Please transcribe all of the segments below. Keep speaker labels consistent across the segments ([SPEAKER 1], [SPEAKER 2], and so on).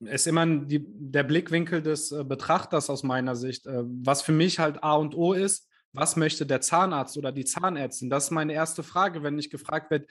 [SPEAKER 1] ist immer die, der Blickwinkel des äh, Betrachters aus meiner Sicht. Äh, was für mich halt A und O ist, was möchte der Zahnarzt oder die Zahnärztin? Das ist meine erste Frage, wenn ich gefragt werde,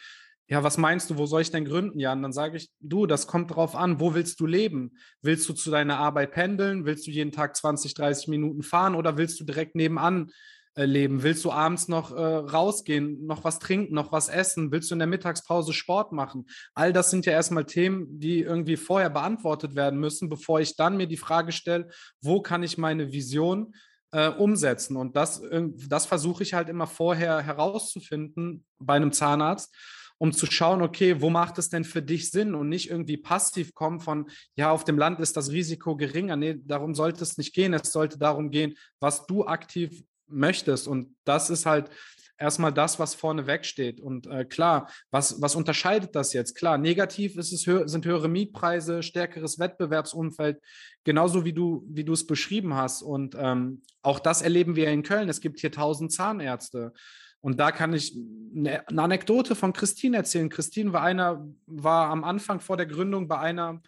[SPEAKER 1] ja, was meinst du, wo soll ich denn gründen? Ja, und dann sage ich, du, das kommt drauf an, wo willst du leben? Willst du zu deiner Arbeit pendeln? Willst du jeden Tag 20, 30 Minuten fahren oder willst du direkt nebenan leben? Willst du abends noch äh, rausgehen, noch was trinken, noch was essen? Willst du in der Mittagspause Sport machen? All das sind ja erstmal Themen, die irgendwie vorher beantwortet werden müssen, bevor ich dann mir die Frage stelle, wo kann ich meine Vision äh, umsetzen? Und das, das versuche ich halt immer vorher herauszufinden bei einem Zahnarzt um zu schauen, okay, wo macht es denn für dich Sinn und nicht irgendwie passiv kommen von, ja, auf dem Land ist das Risiko geringer. Nee, darum sollte es nicht gehen. Es sollte darum gehen, was du aktiv möchtest. Und das ist halt erstmal das, was vorne wegsteht. Und äh, klar, was, was unterscheidet das jetzt? Klar, negativ ist es hö sind höhere Mietpreise, stärkeres Wettbewerbsumfeld, genauso wie du, wie du es beschrieben hast. Und ähm, auch das erleben wir in Köln. Es gibt hier tausend Zahnärzte. Und da kann ich eine, eine Anekdote von Christine erzählen. Christine war einer, war am Anfang vor der Gründung bei einer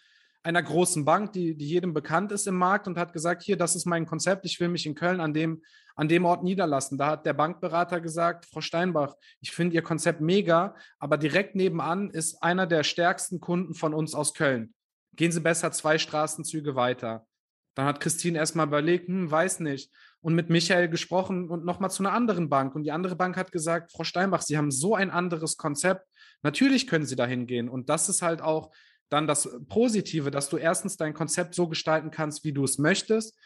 [SPEAKER 1] einer großen Bank, die, die jedem bekannt ist im Markt und hat gesagt, hier, das ist mein Konzept, ich will mich in Köln an dem, an dem Ort niederlassen. Da hat der Bankberater gesagt, Frau Steinbach, ich finde Ihr Konzept mega, aber direkt nebenan ist einer der stärksten Kunden von uns aus Köln. Gehen Sie besser zwei Straßenzüge weiter. Dann hat Christine erstmal überlegt, hm, weiß nicht. Und mit Michael gesprochen und nochmal zu einer anderen Bank. Und die andere Bank hat gesagt, Frau Steinbach, Sie haben so ein anderes Konzept. Natürlich können Sie dahin gehen. Und das ist halt auch dann das Positive, dass du erstens dein Konzept so gestalten kannst, wie du es möchtest.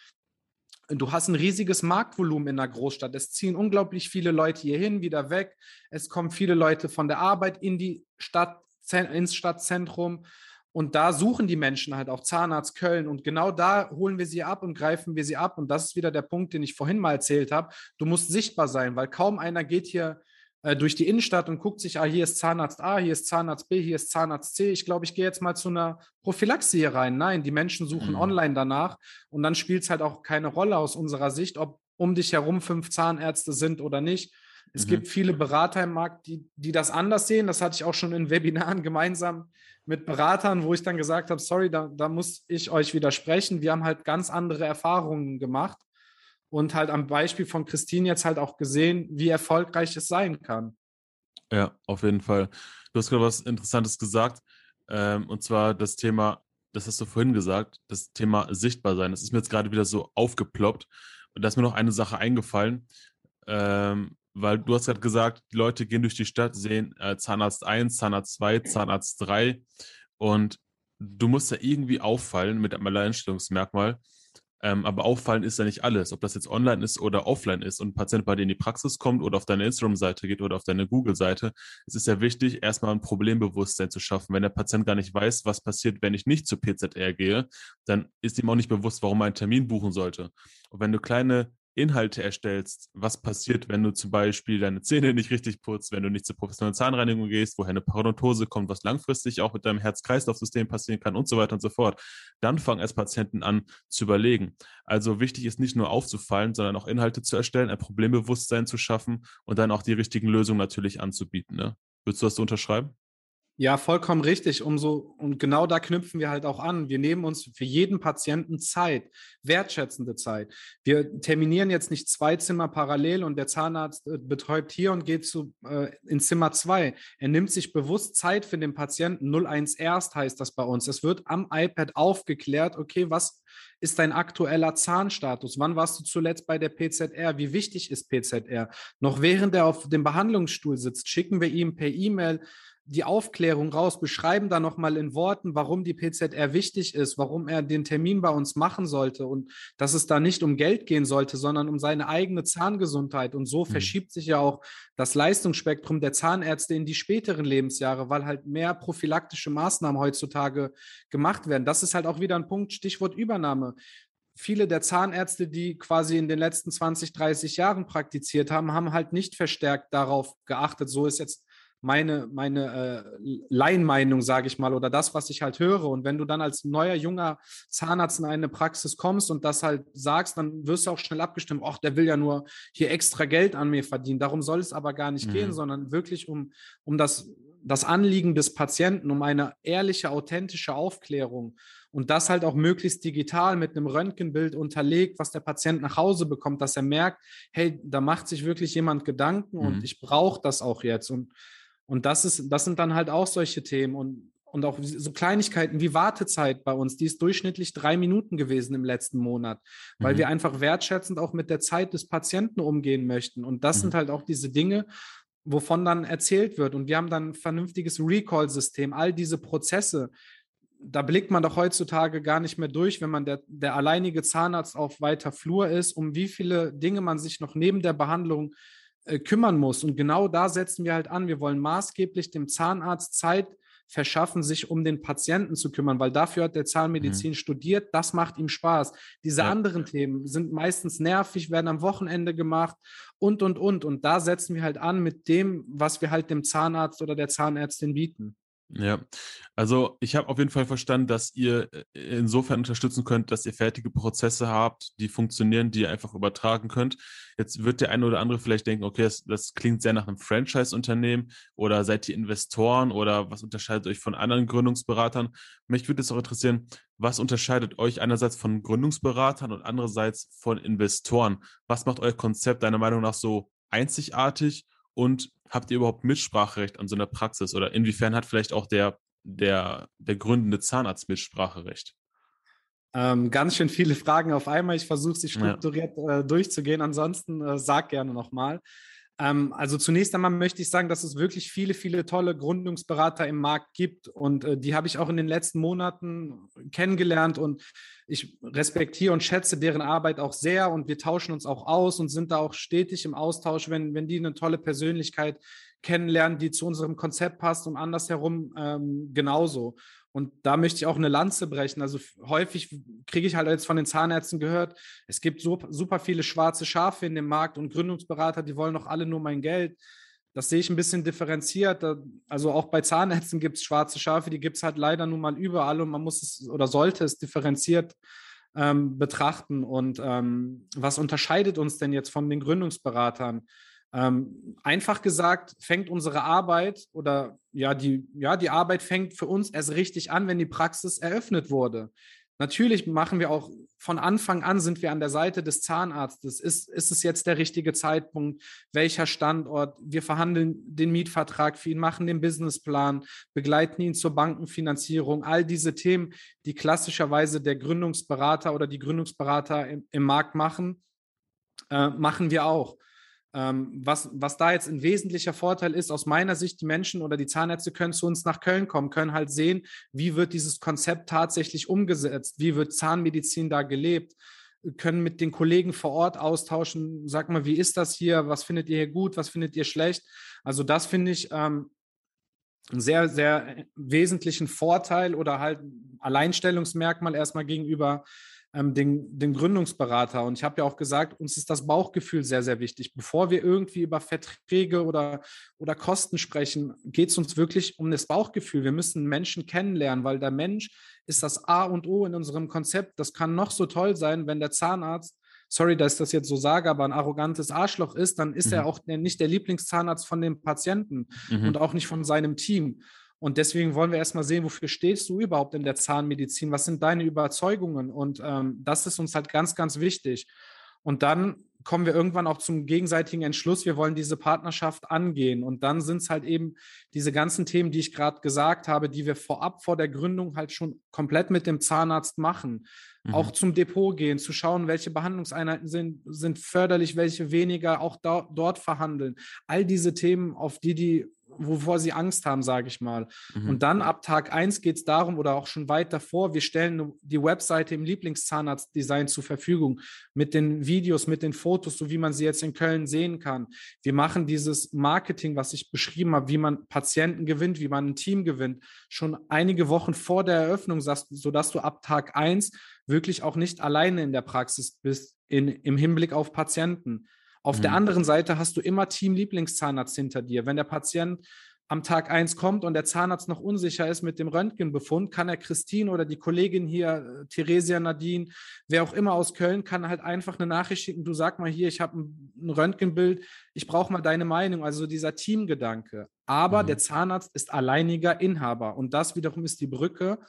[SPEAKER 1] Du hast ein riesiges Marktvolumen in der Großstadt. Es ziehen unglaublich viele Leute hierhin, wieder weg. Es kommen viele Leute von der Arbeit in die Stadt, ins Stadtzentrum. Und da suchen die Menschen halt auch Zahnarzt Köln. Und genau da holen wir sie ab und greifen wir sie ab. Und das ist wieder der Punkt, den ich vorhin mal erzählt habe. Du musst sichtbar sein, weil kaum einer geht hier äh, durch die Innenstadt und guckt sich, ah, hier ist Zahnarzt A, hier ist Zahnarzt B, hier ist Zahnarzt C. Ich glaube, ich gehe jetzt mal zu einer Prophylaxe hier rein. Nein, die Menschen suchen mhm. online danach und dann spielt es halt auch keine Rolle aus unserer Sicht, ob um dich herum fünf Zahnärzte sind oder nicht. Es mhm. gibt viele Berater im Markt, die, die das anders sehen. Das hatte ich auch schon in Webinaren gemeinsam mit Beratern, wo ich dann gesagt habe, sorry, da, da muss ich euch widersprechen. Wir haben halt ganz andere Erfahrungen gemacht und halt am Beispiel von Christine jetzt halt auch gesehen, wie erfolgreich es sein kann.
[SPEAKER 2] Ja, auf jeden Fall. Du hast gerade was Interessantes gesagt, ähm, und zwar das Thema, das hast du vorhin gesagt, das Thema sichtbar sein. Das ist mir jetzt gerade wieder so aufgeploppt. Und da ist mir noch eine Sache eingefallen, ähm, weil du hast gerade gesagt, die Leute gehen durch die Stadt, sehen äh, Zahnarzt 1, Zahnarzt 2, Zahnarzt 3 und du musst ja irgendwie auffallen mit einem Alleinstellungsmerkmal. Ähm, aber auffallen ist ja nicht alles, ob das jetzt online ist oder offline ist und ein Patient bei dir in die Praxis kommt oder auf deine Instagram-Seite geht oder auf deine Google-Seite. Es ist ja wichtig, erstmal ein Problembewusstsein zu schaffen. Wenn der Patient gar nicht weiß, was passiert, wenn ich nicht zur PZR gehe, dann ist ihm auch nicht bewusst, warum er einen Termin buchen sollte. Und wenn du kleine Inhalte erstellst, was passiert, wenn du zum Beispiel deine Zähne nicht richtig putzt, wenn du nicht zur professionellen Zahnreinigung gehst, woher eine Parodontose kommt, was langfristig auch mit deinem Herz-Kreislauf-System passieren kann und so weiter und so fort. Dann fangen erst Patienten an zu überlegen. Also wichtig ist nicht nur aufzufallen, sondern auch Inhalte zu erstellen, ein Problembewusstsein zu schaffen und dann auch die richtigen Lösungen natürlich anzubieten. Ne? Würdest du das so unterschreiben?
[SPEAKER 1] Ja, vollkommen richtig. Umso, und genau da knüpfen wir halt auch an. Wir nehmen uns für jeden Patienten Zeit, wertschätzende Zeit. Wir terminieren jetzt nicht zwei Zimmer parallel und der Zahnarzt äh, betäubt hier und geht zu, äh, in Zimmer zwei. Er nimmt sich bewusst Zeit für den Patienten. 01 erst heißt das bei uns. Es wird am iPad aufgeklärt, okay, was ist dein aktueller Zahnstatus? Wann warst du zuletzt bei der PZR? Wie wichtig ist PZR? Noch während er auf dem Behandlungsstuhl sitzt, schicken wir ihm per E-Mail die Aufklärung raus, beschreiben da nochmal in Worten, warum die PZR wichtig ist, warum er den Termin bei uns machen sollte und dass es da nicht um Geld gehen sollte, sondern um seine eigene Zahngesundheit. Und so mhm. verschiebt sich ja auch das Leistungsspektrum der Zahnärzte in die späteren Lebensjahre, weil halt mehr prophylaktische Maßnahmen heutzutage gemacht werden. Das ist halt auch wieder ein Punkt, Stichwort Übernahme viele der Zahnärzte, die quasi in den letzten 20, 30 Jahren praktiziert haben, haben halt nicht verstärkt darauf geachtet. So ist jetzt meine, meine äh, Laienmeinung, sage ich mal, oder das, was ich halt höre. Und wenn du dann als neuer, junger Zahnarzt in eine Praxis kommst und das halt sagst, dann wirst du auch schnell abgestimmt, ach, der will ja nur hier extra Geld an mir verdienen. Darum soll es aber gar nicht mhm. gehen, sondern wirklich um, um das, das Anliegen des Patienten, um eine ehrliche, authentische Aufklärung. Und das halt auch möglichst digital mit einem Röntgenbild unterlegt, was der Patient nach Hause bekommt, dass er merkt, hey, da macht sich wirklich jemand Gedanken mhm. und ich brauche das auch jetzt. Und, und das ist, das sind dann halt auch solche Themen. Und und auch so Kleinigkeiten wie Wartezeit bei uns, die ist durchschnittlich drei Minuten gewesen im letzten Monat, weil mhm. wir einfach wertschätzend auch mit der Zeit des Patienten umgehen möchten. Und das mhm. sind halt auch diese Dinge, wovon dann erzählt wird. Und wir haben dann ein vernünftiges Recall-System, all diese Prozesse. Da blickt man doch heutzutage gar nicht mehr durch, wenn man der, der alleinige Zahnarzt auf weiter Flur ist, um wie viele Dinge man sich noch neben der Behandlung äh, kümmern muss. Und genau da setzen wir halt an. Wir wollen maßgeblich dem Zahnarzt Zeit verschaffen, sich um den Patienten zu kümmern, weil dafür hat der Zahnmedizin mhm. studiert, das macht ihm Spaß. Diese ja. anderen Themen sind meistens nervig, werden am Wochenende gemacht und, und, und. Und da setzen wir halt an mit dem, was wir halt dem Zahnarzt oder der Zahnärztin bieten.
[SPEAKER 2] Ja, also ich habe auf jeden Fall verstanden, dass ihr äh, insofern unterstützen könnt, dass ihr fertige Prozesse habt, die funktionieren, die ihr einfach übertragen könnt. Jetzt wird der eine oder andere vielleicht denken, okay, das, das klingt sehr nach einem Franchise-Unternehmen oder seid ihr Investoren oder was unterscheidet euch von anderen Gründungsberatern? Mich würde es auch interessieren, was unterscheidet euch einerseits von Gründungsberatern und andererseits von Investoren? Was macht euer Konzept deiner Meinung nach so einzigartig und habt ihr überhaupt Mitspracherecht an so einer Praxis? Oder inwiefern hat vielleicht auch der, der, der gründende Zahnarzt Mitspracherecht?
[SPEAKER 1] Ähm, ganz schön viele Fragen auf einmal. Ich versuche sie strukturiert ja. äh, durchzugehen. Ansonsten äh, sag gerne nochmal. Ähm, also zunächst einmal möchte ich sagen, dass es wirklich viele, viele tolle Gründungsberater im Markt gibt und äh, die habe ich auch in den letzten Monaten kennengelernt und ich respektiere und schätze deren Arbeit auch sehr und wir tauschen uns auch aus und sind da auch stetig im Austausch, wenn, wenn die eine tolle Persönlichkeit kennenlernen, die zu unserem Konzept passt und andersherum ähm, genauso. Und da möchte ich auch eine Lanze brechen. Also häufig kriege ich halt jetzt von den Zahnärzten gehört, es gibt super, viele schwarze Schafe in dem Markt und Gründungsberater, die wollen doch alle nur mein Geld. Das sehe ich ein bisschen differenziert. Also auch bei Zahnärzten gibt es schwarze Schafe, die gibt es halt leider nun mal überall und man muss es oder sollte es differenziert ähm, betrachten. Und ähm, was unterscheidet uns denn jetzt von den Gründungsberatern? Ähm, einfach gesagt, fängt unsere Arbeit oder ja die, ja, die Arbeit fängt für uns erst richtig an, wenn die Praxis eröffnet wurde. Natürlich machen wir auch von Anfang an sind wir an der Seite des Zahnarztes. Ist, ist es jetzt der richtige Zeitpunkt? Welcher Standort? Wir verhandeln den Mietvertrag für ihn, machen den Businessplan, begleiten ihn zur Bankenfinanzierung. All diese Themen, die klassischerweise der Gründungsberater oder die Gründungsberater im, im Markt machen, äh, machen wir auch. Ähm, was, was da jetzt ein wesentlicher Vorteil ist, aus meiner Sicht, die Menschen oder die Zahnärzte können zu uns nach Köln kommen, können halt sehen, wie wird dieses Konzept tatsächlich umgesetzt, wie wird Zahnmedizin da gelebt, können mit den Kollegen vor Ort austauschen, sag mal, wie ist das hier, was findet ihr hier gut, was findet ihr schlecht. Also das finde ich ähm, einen sehr, sehr wesentlichen Vorteil oder halt Alleinstellungsmerkmal erstmal gegenüber ähm, den, den Gründungsberater. Und ich habe ja auch gesagt, uns ist das Bauchgefühl sehr, sehr wichtig. Bevor wir irgendwie über Verträge oder, oder Kosten sprechen, geht es uns wirklich um das Bauchgefühl. Wir müssen Menschen kennenlernen, weil der Mensch ist das A und O in unserem Konzept. Das kann noch so toll sein, wenn der Zahnarzt sorry, dass ich das jetzt so sage, aber ein arrogantes Arschloch ist, dann ist mhm. er auch nicht der Lieblingszahnarzt von dem Patienten mhm. und auch nicht von seinem Team. Und deswegen wollen wir erstmal sehen, wofür stehst du überhaupt in der Zahnmedizin? Was sind deine Überzeugungen? Und ähm, das ist uns halt ganz, ganz wichtig. Und dann kommen wir irgendwann auch zum gegenseitigen Entschluss, wir wollen diese Partnerschaft angehen. Und dann sind es halt eben diese ganzen Themen, die ich gerade gesagt habe, die wir vorab vor der Gründung halt schon komplett mit dem Zahnarzt machen. Mhm. Auch zum Depot gehen, zu schauen, welche Behandlungseinheiten sind, sind förderlich, welche weniger, auch da, dort verhandeln. All diese Themen, auf die die wovor sie Angst haben, sage ich mal. Mhm. Und dann ab Tag 1 geht es darum oder auch schon weit davor, wir stellen die Webseite im Lieblingszahnarzt-Design zur Verfügung mit den Videos, mit den Fotos, so wie man sie jetzt in Köln sehen kann. Wir machen dieses Marketing, was ich beschrieben habe, wie man Patienten gewinnt, wie man ein Team gewinnt, schon einige Wochen vor der Eröffnung, sodass du ab Tag 1 wirklich auch nicht alleine in der Praxis bist in, im Hinblick auf Patienten. Auf mhm. der anderen Seite hast du immer Team-Lieblingszahnarzt hinter dir. Wenn der Patient am Tag 1 kommt und der Zahnarzt noch unsicher ist mit dem Röntgenbefund, kann er Christine oder die Kollegin hier, äh, Theresia Nadine, wer auch immer aus Köln, kann halt einfach eine Nachricht schicken, du sag mal hier, ich habe ein, ein, Röntgenbild, ich brauche mal deine Meinung, also dieser Teamgedanke. Aber mhm. der Zahnarzt ist alleiniger Inhaber und das wiederum ist die Brücke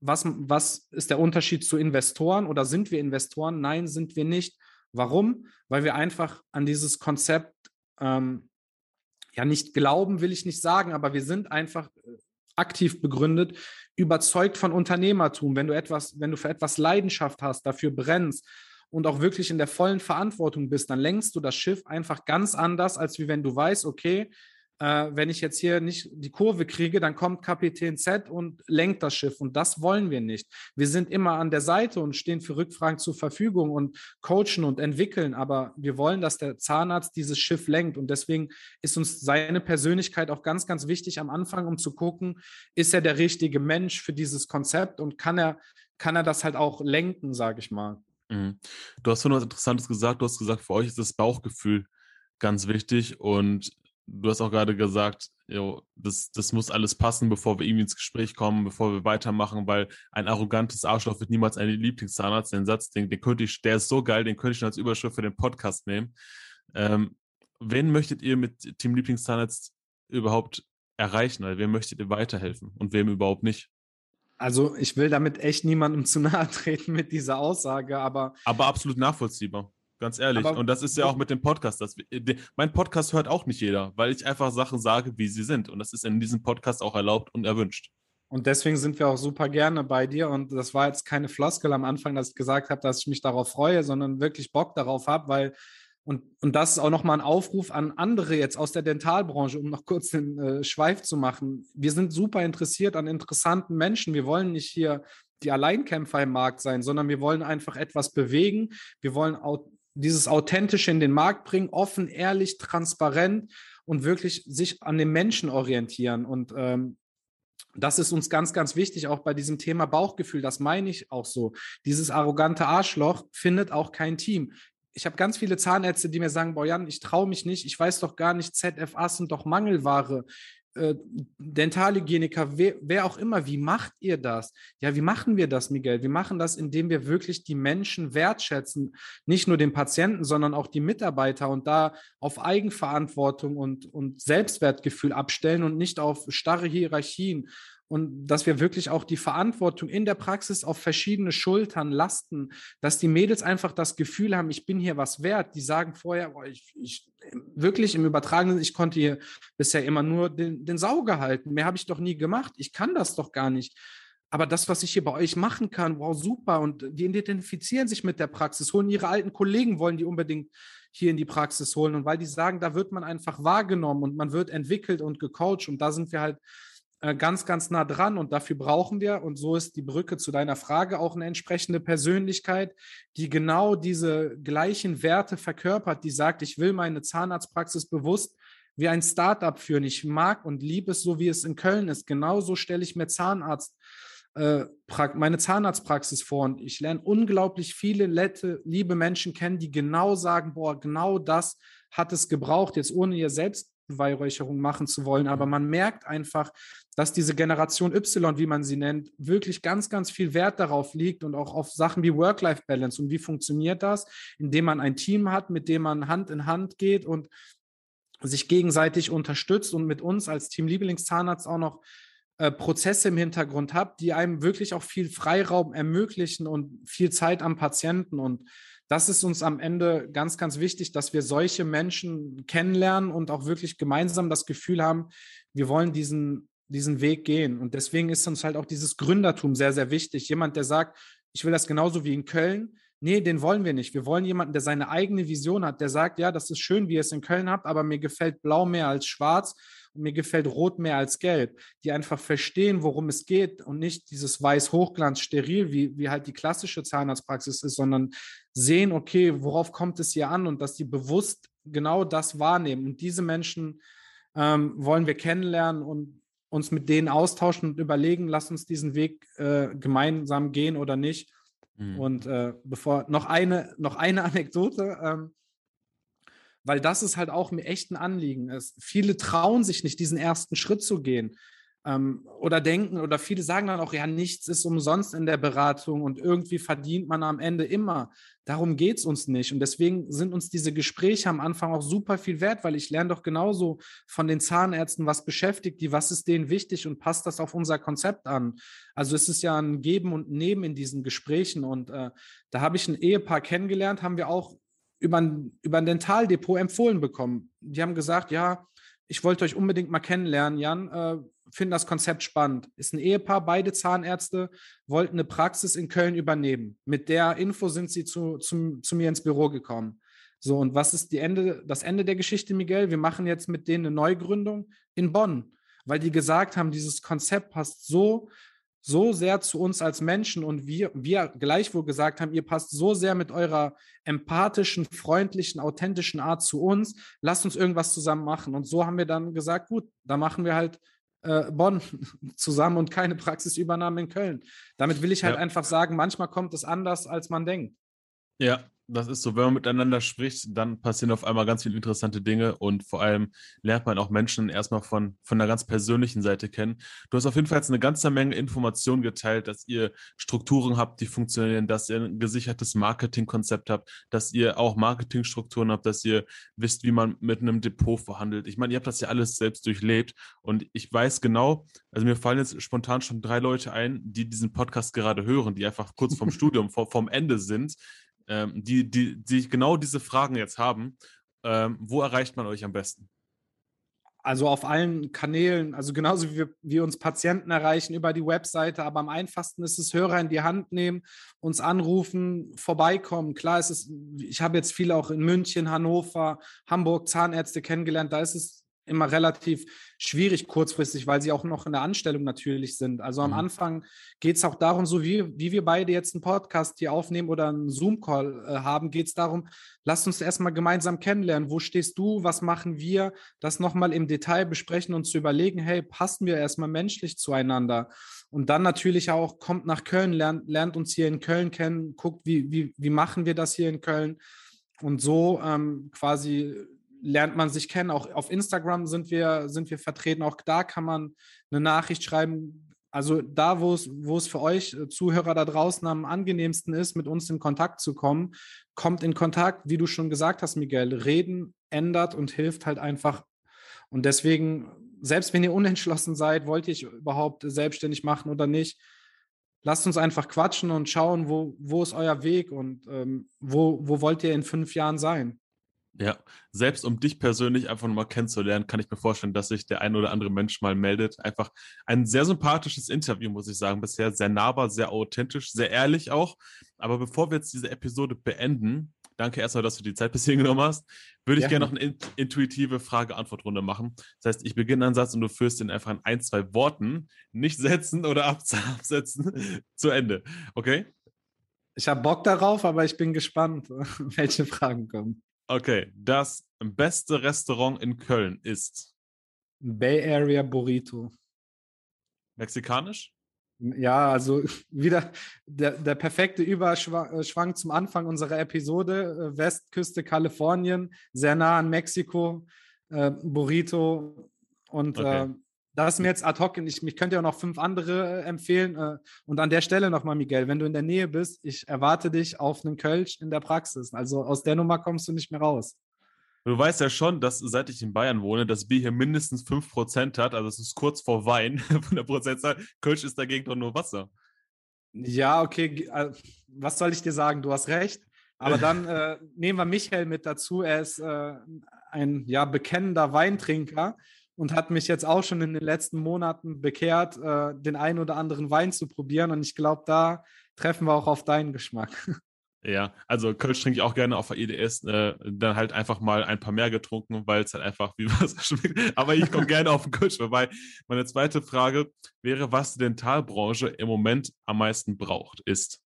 [SPEAKER 1] was, was ist der Unterschied zu Investoren oder sind wir Investoren? Nein, sind wir nicht. Warum? Weil wir einfach an dieses Konzept ähm, ja nicht glauben, will ich nicht sagen, aber wir sind einfach äh, aktiv begründet, überzeugt von Unternehmertum. Wenn du etwas, wenn du für etwas Leidenschaft hast, dafür brennst und auch wirklich in der vollen Verantwortung bist, dann lenkst du das Schiff einfach ganz anders, als wie wenn du weißt, okay, äh, wenn ich jetzt hier nicht die Kurve kriege, dann kommt Kapitän Z und lenkt das Schiff. Und das wollen wir nicht. Wir sind immer an der Seite und stehen für Rückfragen zur Verfügung und coachen und entwickeln. Aber wir wollen, dass der Zahnarzt dieses Schiff lenkt. Und deswegen ist uns seine Persönlichkeit auch ganz, ganz wichtig am Anfang, um zu gucken, ist er der richtige Mensch für dieses Konzept und kann er, kann er das halt auch lenken, sage ich mal.
[SPEAKER 2] Mhm. Du hast schon was Interessantes gesagt. Du hast gesagt, für euch ist das Bauchgefühl ganz wichtig und du hast auch gerade gesagt, jo, das, das muss alles passen, bevor wir irgendwie ins Gespräch kommen, bevor wir weitermachen, weil ein arrogantes Arschloch wird niemals ein Lieblingszahnarzt. Den Satz, den, den könnte ich, der ist so geil, den könnte ich schon als Überschrift für den Podcast nehmen. Ähm, wen möchtet ihr mit Team Lieblingszahnarzt überhaupt erreichen? Also, wem möchtet ihr weiterhelfen und wem überhaupt nicht?
[SPEAKER 1] Also ich will damit echt niemandem zu nahe treten mit dieser Aussage, aber.
[SPEAKER 2] Aber absolut nachvollziehbar. Ganz ehrlich. Aber und das ist ja auch mit dem Podcast. Das, mein Podcast hört auch nicht jeder, weil ich einfach Sachen sage, wie sie sind. Und das ist in diesem Podcast auch erlaubt und erwünscht.
[SPEAKER 1] Und deswegen sind wir auch super gerne bei dir. Und das war jetzt keine Floskel am Anfang, dass ich gesagt habe, dass ich mich darauf freue, sondern wirklich Bock darauf habe, weil, und, und das ist auch nochmal ein Aufruf an andere jetzt aus der Dentalbranche, um noch kurz den äh, Schweif zu machen. Wir sind super interessiert an interessanten Menschen. Wir wollen nicht hier die Alleinkämpfer im Markt sein, sondern wir wollen einfach etwas bewegen. Wir wollen auch dieses Authentische in den Markt bringen, offen, ehrlich, transparent und wirklich sich an den Menschen orientieren. Und ähm, das ist uns ganz, ganz wichtig, auch bei diesem Thema Bauchgefühl. Das meine ich auch so. Dieses arrogante Arschloch findet auch kein Team. Ich habe ganz viele Zahnärzte, die mir sagen, boah Jan, ich traue mich nicht, ich weiß doch gar nicht, ZFA sind doch Mangelware äh, Dentalhygieniker, wer, wer, auch immer, wie macht ihr das? Ja, wie machen wir das, Miguel? Wir machen das, indem wir wirklich die Menschen wertschätzen, nicht nur den Patienten, sondern auch die Mitarbeiter und da auf Eigenverantwortung und, und Selbstwertgefühl abstellen und nicht auf starre Hierarchien und dass wir wirklich auch die Verantwortung in der Praxis auf verschiedene Schultern lasten, dass die Mädels einfach das Gefühl haben, ich bin hier was wert. Die sagen vorher, boah, ich, ich wirklich im Übertragenen, ich konnte hier bisher immer nur den, den Sauger halten. Mehr habe ich doch nie gemacht. Ich kann das doch gar nicht. Aber das, was ich hier bei euch machen kann, wow, super. Und die identifizieren sich mit der Praxis, holen ihre alten Kollegen, wollen die unbedingt hier in die Praxis holen. Und weil die sagen, da wird man einfach wahrgenommen und man wird entwickelt und gecoacht. Und da sind wir halt ganz, ganz nah dran und dafür brauchen wir, und so ist die Brücke zu deiner Frage, auch eine entsprechende Persönlichkeit, die genau diese gleichen Werte verkörpert, die sagt, ich will meine Zahnarztpraxis bewusst wie ein Startup führen. Ich mag und liebe es so, wie es in Köln ist. Genauso stelle ich mir Zahnarzt, äh, meine Zahnarztpraxis vor und ich lerne unglaublich viele nette, liebe Menschen kennen, die genau sagen, boah, genau das hat es gebraucht, jetzt ohne ihr selbst Beweihräucherung machen zu wollen. Aber mhm. man merkt einfach, dass diese Generation Y, wie man sie nennt, wirklich ganz, ganz viel Wert darauf liegt und auch auf Sachen wie Work-Life-Balance. Und wie funktioniert das? Indem man ein Team hat, mit dem man Hand in Hand geht und sich gegenseitig unterstützt und mit uns als Team Lieblingszahnarzt auch noch äh, Prozesse im Hintergrund hat, die einem wirklich auch viel Freiraum ermöglichen und viel Zeit am Patienten. Und das ist uns am Ende ganz, ganz wichtig, dass wir solche Menschen kennenlernen und auch wirklich gemeinsam das Gefühl haben, wir wollen diesen, diesen Weg gehen. Und deswegen ist uns halt auch dieses Gründertum sehr, sehr wichtig. Jemand, der sagt, ich will das genauso wie in Köln. Nee, den wollen wir nicht. Wir wollen jemanden, der seine eigene Vision hat, der sagt, ja, das ist schön, wie ihr es in Köln habt, aber mir gefällt blau mehr als schwarz mir gefällt Rot mehr als Gelb, die einfach verstehen, worum es geht und nicht dieses weiß Hochglanz steril, wie, wie halt die klassische Zahnarztpraxis ist, sondern sehen, okay, worauf kommt es hier an und dass die bewusst genau das wahrnehmen. Und diese Menschen ähm, wollen wir kennenlernen und uns mit denen austauschen und überlegen, lass uns diesen Weg äh, gemeinsam gehen oder nicht. Mhm. Und äh, bevor noch eine, noch eine Anekdote. Ähm, weil das ist halt auch mir echt ein Anliegen. Es, viele trauen sich nicht, diesen ersten Schritt zu gehen. Ähm, oder denken, oder viele sagen dann auch, ja, nichts ist umsonst in der Beratung und irgendwie verdient man am Ende immer. Darum geht es uns nicht. Und deswegen sind uns diese Gespräche am Anfang auch super viel wert, weil ich lerne doch genauso von den Zahnärzten, was beschäftigt die, was ist denen wichtig und passt das auf unser Konzept an. Also es ist ja ein Geben und Nehmen in diesen Gesprächen. Und äh, da habe ich ein Ehepaar kennengelernt, haben wir auch über ein, über ein Dentaldepot empfohlen bekommen. Die haben gesagt, ja, ich wollte euch unbedingt mal kennenlernen, Jan. Äh, Finde das Konzept spannend. Ist ein Ehepaar, beide Zahnärzte wollten eine Praxis in Köln übernehmen. Mit der Info sind sie zu, zu, zu mir ins Büro gekommen. So, und was ist die Ende, das Ende der Geschichte, Miguel? Wir machen jetzt mit denen eine Neugründung in Bonn, weil die gesagt haben, dieses Konzept passt so so sehr zu uns als Menschen und wir, wir gleichwohl gesagt haben, ihr passt so sehr mit eurer empathischen, freundlichen, authentischen Art zu uns, lasst uns irgendwas zusammen machen. Und so haben wir dann gesagt, gut, da machen wir halt äh, Bonn zusammen und keine Praxisübernahme in Köln. Damit will ich halt ja. einfach sagen, manchmal kommt es anders, als man denkt.
[SPEAKER 2] Ja, das ist so, wenn man miteinander spricht, dann passieren auf einmal ganz viele interessante Dinge und vor allem lernt man auch Menschen erstmal von, von einer ganz persönlichen Seite kennen. Du hast auf jeden Fall jetzt eine ganze Menge Informationen geteilt, dass ihr Strukturen habt, die funktionieren, dass ihr ein gesichertes Marketingkonzept habt, dass ihr auch Marketingstrukturen habt, dass ihr wisst, wie man mit einem Depot verhandelt. Ich meine, ihr habt das ja alles selbst durchlebt und ich weiß genau, also mir fallen jetzt spontan schon drei Leute ein, die diesen Podcast gerade hören, die einfach kurz vom Studium, vor, vom Ende sind ähm, die, die, die genau diese Fragen jetzt haben, ähm, wo erreicht man euch am besten?
[SPEAKER 1] Also auf allen Kanälen, also genauso wie wir, wir, uns Patienten erreichen über die Webseite, aber am einfachsten ist es, Hörer in die Hand nehmen, uns anrufen, vorbeikommen. Klar ist es, ich habe jetzt viele auch in München, Hannover, Hamburg Zahnärzte kennengelernt, da ist es immer relativ schwierig kurzfristig, weil sie auch noch in der Anstellung natürlich sind. Also am mhm. Anfang geht es auch darum, so wie, wie wir beide jetzt einen Podcast hier aufnehmen oder einen Zoom-Call äh, haben, geht es darum, lasst uns erstmal gemeinsam kennenlernen. Wo stehst du? Was machen wir? Das nochmal im Detail besprechen und zu überlegen, hey, passen wir erstmal menschlich zueinander? Und dann natürlich auch kommt nach Köln, lernt, lernt uns hier in Köln kennen, guckt, wie, wie, wie machen wir das hier in Köln? Und so ähm, quasi lernt man sich kennen. Auch auf Instagram sind wir, sind wir vertreten. Auch da kann man eine Nachricht schreiben. Also da, wo es, wo es für euch äh, Zuhörer da draußen am angenehmsten ist, mit uns in Kontakt zu kommen, kommt in Kontakt, wie du schon gesagt hast, Miguel. Reden ändert und hilft halt einfach. Und deswegen, selbst wenn ihr unentschlossen seid, wollt ihr überhaupt selbstständig machen oder nicht, lasst uns einfach quatschen und schauen, wo, wo ist euer Weg und ähm, wo, wo wollt ihr in fünf Jahren sein.
[SPEAKER 2] Ja, selbst um dich persönlich einfach nochmal kennenzulernen, kann ich mir vorstellen, dass sich der ein oder andere Mensch mal meldet. Einfach ein sehr sympathisches Interview, muss ich sagen. Bisher sehr nahbar, sehr authentisch, sehr ehrlich auch. Aber bevor wir jetzt diese Episode beenden, danke erstmal, dass du die Zeit bis hierhin genommen hast, würde ich ja. gerne noch eine intuitive Frage-Antwort-Runde machen. Das heißt, ich beginne einen Satz und du führst den einfach in ein, zwei Worten, nicht setzen oder absetzen, zu Ende. Okay?
[SPEAKER 1] Ich habe Bock darauf, aber ich bin gespannt, welche Fragen kommen.
[SPEAKER 2] Okay, das beste Restaurant in Köln ist
[SPEAKER 1] Bay Area Burrito.
[SPEAKER 2] Mexikanisch?
[SPEAKER 1] Ja, also wieder der, der perfekte Überschwang zum Anfang unserer Episode. Äh, Westküste Kalifornien, sehr nah an Mexiko, äh, Burrito und okay. äh, das ist mir jetzt ad hoc. Ich, ich könnte ja auch noch fünf andere äh, empfehlen. Äh, und an der Stelle nochmal, Miguel, wenn du in der Nähe bist, ich erwarte dich auf einen Kölsch in der Praxis. Also aus der Nummer kommst du nicht mehr raus.
[SPEAKER 2] Du weißt ja schon, dass seit ich in Bayern wohne, das Bier hier mindestens 5% hat. Also es ist kurz vor Wein von der Prozentzahl. Kölsch ist dagegen doch nur Wasser.
[SPEAKER 1] Ja, okay. Äh, was soll ich dir sagen? Du hast recht. Aber dann äh, nehmen wir Michael mit dazu. Er ist äh, ein ja, bekennender Weintrinker und hat mich jetzt auch schon in den letzten Monaten bekehrt, äh, den einen oder anderen Wein zu probieren. Und ich glaube, da treffen wir auch auf deinen Geschmack.
[SPEAKER 2] Ja, also Kölsch trinke ich auch gerne auf der EDS, äh, dann halt einfach mal ein paar mehr getrunken, weil es halt einfach wie Wasser schmeckt. Aber ich komme gerne auf den Kölsch vorbei. Meine zweite Frage wäre, was die Dentalbranche im Moment am meisten braucht, ist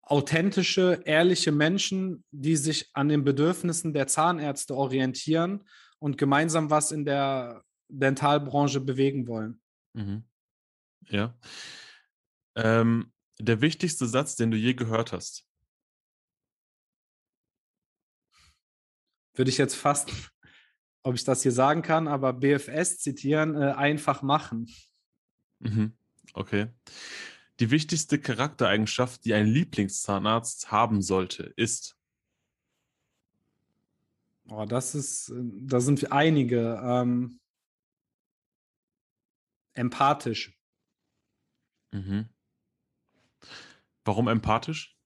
[SPEAKER 1] authentische, ehrliche Menschen, die sich an den Bedürfnissen der Zahnärzte orientieren und gemeinsam was in der Dentalbranche bewegen wollen.
[SPEAKER 2] Mhm. Ja. Ähm, der wichtigste Satz, den du je gehört hast?
[SPEAKER 1] Würde ich jetzt fast ob ich das hier sagen kann, aber BFS zitieren, äh, einfach machen.
[SPEAKER 2] Mhm. Okay. Die wichtigste Charaktereigenschaft, die ein Lieblingszahnarzt haben sollte, ist.
[SPEAKER 1] Oh, das ist, äh, da sind einige. Ähm, empathisch.
[SPEAKER 2] Mhm. Warum empathisch?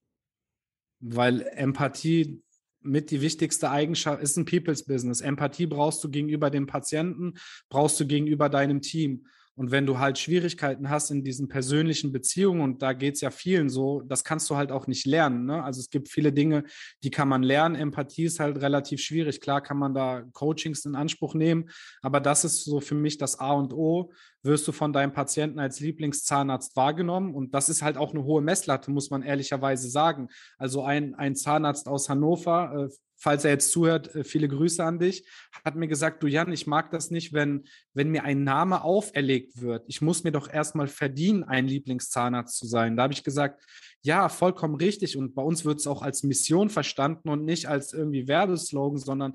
[SPEAKER 1] Weil Empathie mit die wichtigste Eigenschaft ist ein People's Business. Empathie brauchst du gegenüber dem Patienten, brauchst du gegenüber deinem Team. Und wenn du halt Schwierigkeiten hast in diesen persönlichen Beziehungen, und da geht es ja vielen so, das kannst du halt auch nicht lernen. Ne? Also es gibt viele Dinge, die kann man lernen. Empathie ist halt relativ schwierig. Klar kann man da Coachings in Anspruch nehmen, aber das ist so für mich das A und O. Wirst du von deinem Patienten als Lieblingszahnarzt wahrgenommen? Und das ist halt auch eine hohe Messlatte, muss man ehrlicherweise sagen. Also ein, ein Zahnarzt aus Hannover, äh, falls er jetzt zuhört, äh, viele Grüße an dich, hat mir gesagt, du Jan, ich mag das nicht, wenn, wenn mir ein Name auferlegt wird. Ich muss mir doch erstmal verdienen, ein Lieblingszahnarzt zu sein. Da habe ich gesagt, ja, vollkommen richtig. Und bei uns wird es auch als Mission verstanden und nicht als irgendwie Werbeslogan, sondern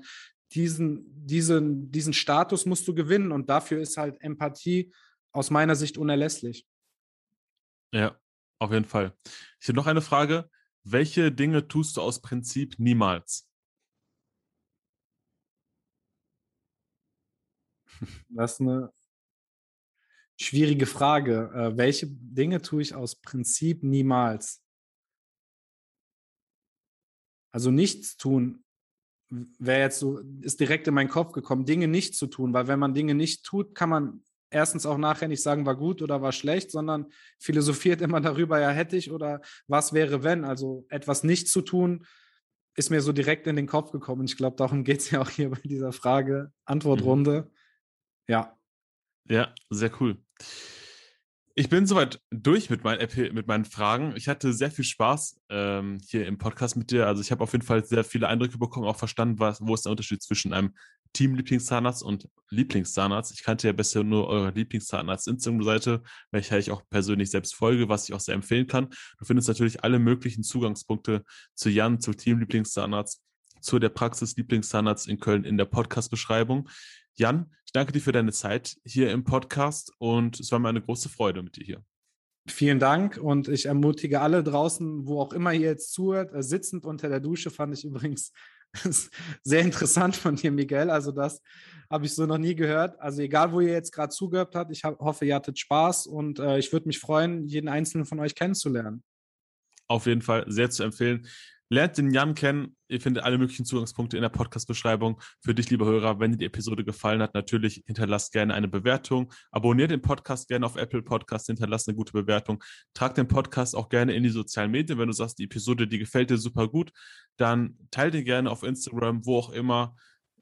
[SPEAKER 1] diesen, diesen, diesen Status musst du gewinnen. Und dafür ist halt Empathie aus meiner Sicht unerlässlich.
[SPEAKER 2] Ja, auf jeden Fall. Ich habe noch eine Frage. Welche Dinge tust du aus Prinzip niemals?
[SPEAKER 1] Das ist eine schwierige Frage. Äh, welche Dinge tue ich aus Prinzip niemals? Also nichts tun wäre jetzt so, ist direkt in meinen Kopf gekommen, Dinge nicht zu tun, weil wenn man Dinge nicht tut, kann man erstens auch nachher nicht sagen, war gut oder war schlecht, sondern philosophiert immer darüber, ja, hätte ich oder was wäre, wenn. Also etwas nicht zu tun, ist mir so direkt in den Kopf gekommen. Ich glaube, darum geht es ja auch hier bei dieser Frage-Antwort-Runde. Mhm. Ja.
[SPEAKER 2] Ja, sehr cool. Ich bin soweit durch mit, mein, mit meinen Fragen. Ich hatte sehr viel Spaß ähm, hier im Podcast mit dir. Also ich habe auf jeden Fall sehr viele Eindrücke bekommen, auch verstanden, was, wo ist der Unterschied zwischen einem Team-Lieblingszahnarzt und Lieblingszahnarzt. Ich kannte ja besser nur eure Lieblingszahnarzt-Instagram-Seite, welcher ich auch persönlich selbst folge, was ich auch sehr empfehlen kann. Du findest natürlich alle möglichen Zugangspunkte zu Jan, zu Team-Lieblingszahnarzt, zu der Praxis Lieblingszahnarzt in Köln in der Podcast-Beschreibung. Jan, danke dir für deine Zeit hier im Podcast und es war mir eine große Freude mit dir hier.
[SPEAKER 1] Vielen Dank und ich ermutige alle draußen, wo auch immer ihr jetzt zuhört, äh, sitzend unter der Dusche fand ich übrigens sehr interessant von dir, Miguel. Also das habe ich so noch nie gehört. Also egal, wo ihr jetzt gerade zugehört habt, ich hoffe, ihr hattet Spaß und äh, ich würde mich freuen, jeden einzelnen von euch kennenzulernen.
[SPEAKER 2] Auf jeden Fall sehr zu empfehlen. Lernt den Jan kennen. Ihr findet alle möglichen Zugangspunkte in der Podcast-Beschreibung. Für dich, lieber Hörer, wenn dir die Episode gefallen hat, natürlich hinterlasst gerne eine Bewertung. Abonniert den Podcast gerne auf Apple Podcast, hinterlasst eine gute Bewertung. Trag den Podcast auch gerne in die sozialen Medien. Wenn du sagst, die Episode, die gefällt dir super gut, dann teile den gerne auf Instagram, wo auch immer.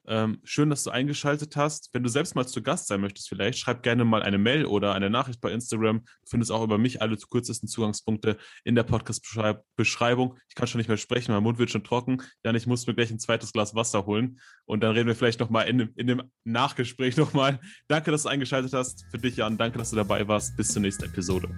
[SPEAKER 2] Ähm, schön, dass du eingeschaltet hast. Wenn du selbst mal zu Gast sein möchtest, vielleicht schreib gerne mal eine Mail oder eine Nachricht bei Instagram. Du findest auch über mich alle kürzesten Zugangspunkte in der Podcast-Beschreibung. Ich kann schon nicht mehr sprechen, mein Mund wird schon trocken. Jan, ich muss mir gleich ein zweites Glas Wasser holen und dann reden wir vielleicht nochmal in, in dem Nachgespräch nochmal. Danke, dass du eingeschaltet hast. Für dich, Jan, danke, dass du dabei warst. Bis zur nächsten Episode.